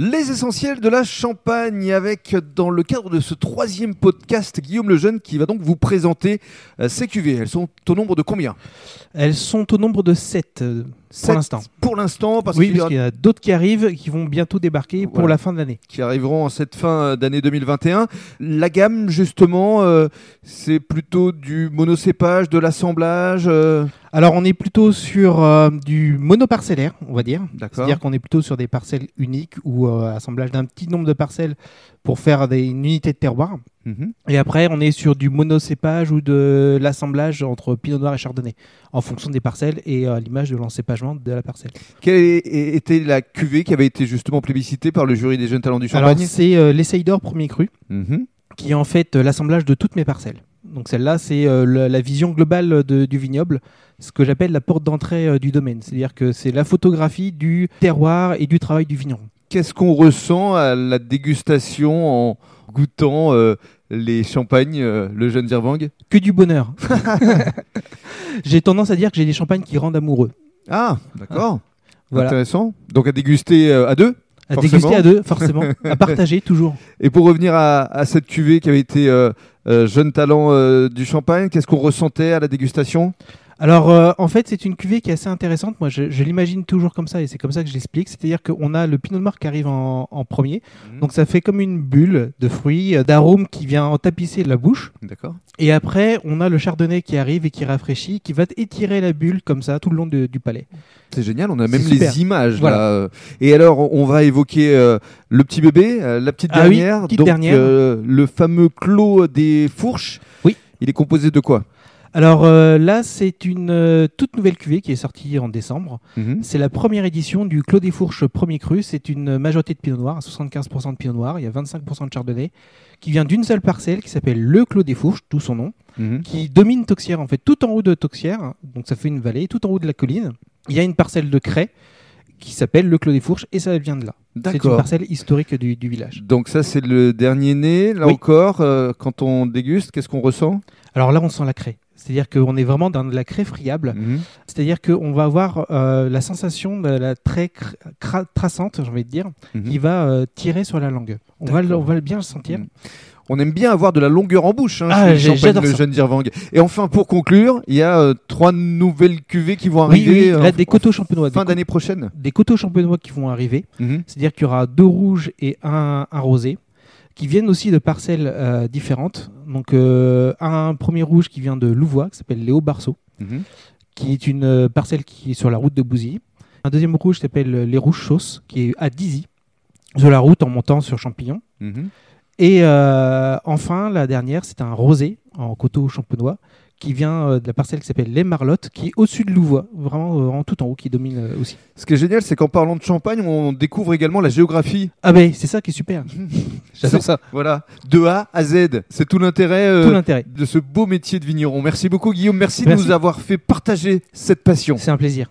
Les essentiels de la Champagne avec, dans le cadre de ce troisième podcast, Guillaume Lejeune qui va donc vous présenter euh, ces cuvées. Elles sont au nombre de combien? Elles sont au nombre de 7 pour l'instant. Pour l'instant, parce Oui, qu'il y a y a d'autres qui arrivent qui vont bientôt débarquer pour la fin de l'année. qui arriveront en cette fin d'année 2021. La gamme, justement, euh, c'est plutôt du monocépage, de l'assemblage. euh, Alors on est plutôt sur euh, du monoparcellaire, on va dire. C'est-à-dire qu'on est plutôt sur des parcelles uniques ou euh, assemblage d'un petit nombre de parcelles pour faire des, une unité de terroir. Mhm. Et après, on est sur du monocépage ou de l'assemblage entre Pinot Noir et Chardonnay, en fonction des parcelles et à l'image de l'encépagement de la parcelle. Quelle était la cuvée qui avait été justement plébiscitée par le jury des jeunes talents du Champagne? c'est euh, l'Essaye d'or premier cru, Mhm. qui est en fait euh, l'assemblage de toutes mes parcelles. Donc celle-là, c'est euh, la vision globale de- du vignoble, ce que j'appelle la porte d'entrée euh, du domaine. C'est-à-dire que c'est la photographie du terroir et du travail du vigneron. Qu'est-ce qu'on ressent à la dégustation en goûtant euh, les champagnes, euh, le jeune Zervang Que du bonheur. j'ai tendance à dire que j'ai des champagnes qui rendent amoureux. Ah, d'accord. Voilà. Intéressant. Donc à déguster euh, à deux À Forcément. déguster à deux, forcément. à partager toujours. Et pour revenir à, à cette cuvée qui avait été jeune talent du champagne, qu'est-ce qu'on ressentait à la dégustation? Alors, euh, en fait, c'est une cuvée qui est assez intéressante. Moi, je, je l'imagine toujours comme ça et c'est comme ça que je l'explique. C'est-à-dire qu'on a le pinot noir qui arrive en, en premier. Mhm. Donc, ça fait comme une bulle de fruits, euh, d'arômes qui vient en tapisser la bouche. D'accord. Et après, on a le chardonnay qui arrive et qui rafraîchit, qui va étirer la bulle comme ça tout le long de- du palais. C'est génial, on a même super. les images Voilà. là. euh. Et alors, on va évoquer euh, le petit bébé, euh, la petite Ah oui, petite donc dernière. le fameux clos des fourches. Oui. Il est composé de quoi? Alors euh, là, c'est une euh, toute nouvelle cuvée qui est sortie en décembre. Mhm. C'est la première édition du Clos des Fourches premier cru. C'est une majorité de pinot noir, à 75% de pinot noir. Il y a 25% de chardonnay qui vient d'une seule parcelle qui s'appelle le Clos des Fourches, tout son nom, Mhm. qui domine Toxière en fait, tout en haut de Toxière. Donc ça fait une vallée, tout en haut de la colline. Il y a une parcelle de craie qui s'appelle le Clos des Fourches et ça vient de là. C'est une parcelle historique du, du village. Donc ça, c'est le dernier né. Là Oui. encore, euh, quand on déguste, qu'est-ce qu'on ressent? Alors là, on sent la craie. C'est-à-dire qu'on est vraiment dans de la craie friable. Mhm. C'est-à-dire qu'on va avoir euh, la sensation de la cra- traçante, j'ai envie de dire, Mhm. qui va euh, tirer sur la langue. On va, on bien le sentir. Mhm. On aime bien avoir de la longueur en bouche hein, Ah, chez le ça. jeune Dirvang. Et enfin, pour conclure, il y a euh, trois nouvelles cuvées qui vont Oui, arriver oui, là, en- des coteaux champenois. fin d'année prochaine. des coteaux champenois qui vont arriver. C'est-à-dire qu'il y aura deux rouges et un, un rosé qui viennent aussi de parcelles euh, différentes. Donc, euh, un premier rouge qui vient de Louvois, qui s'appelle Léo Barceau, Mhm. qui est une euh, parcelle qui est sur la route de Bouzy. Un deuxième rouge qui s'appelle euh, Les Rouges Chausses, qui est à Dizy, sur la route en montant sur Champignon. Mhm. Et euh, enfin, la dernière, c'est un rosé en coteau champenois qui vient euh, de la parcelle qui s'appelle Les Marlottes, qui est au-dessus de Louvois, vraiment euh, en tout en haut, qui domine euh, aussi. Ce qui est génial, c'est qu'en parlant de champagne, on découvre également la géographie. Ah ben, c'est ça qui est super. J'adore ça. Voilà, de A à Z. C'est tout l'intérêt euh, de ce beau métier de vigneron. Merci beaucoup, Guillaume. Merci, de nous avoir fait partager cette passion. C'est un plaisir.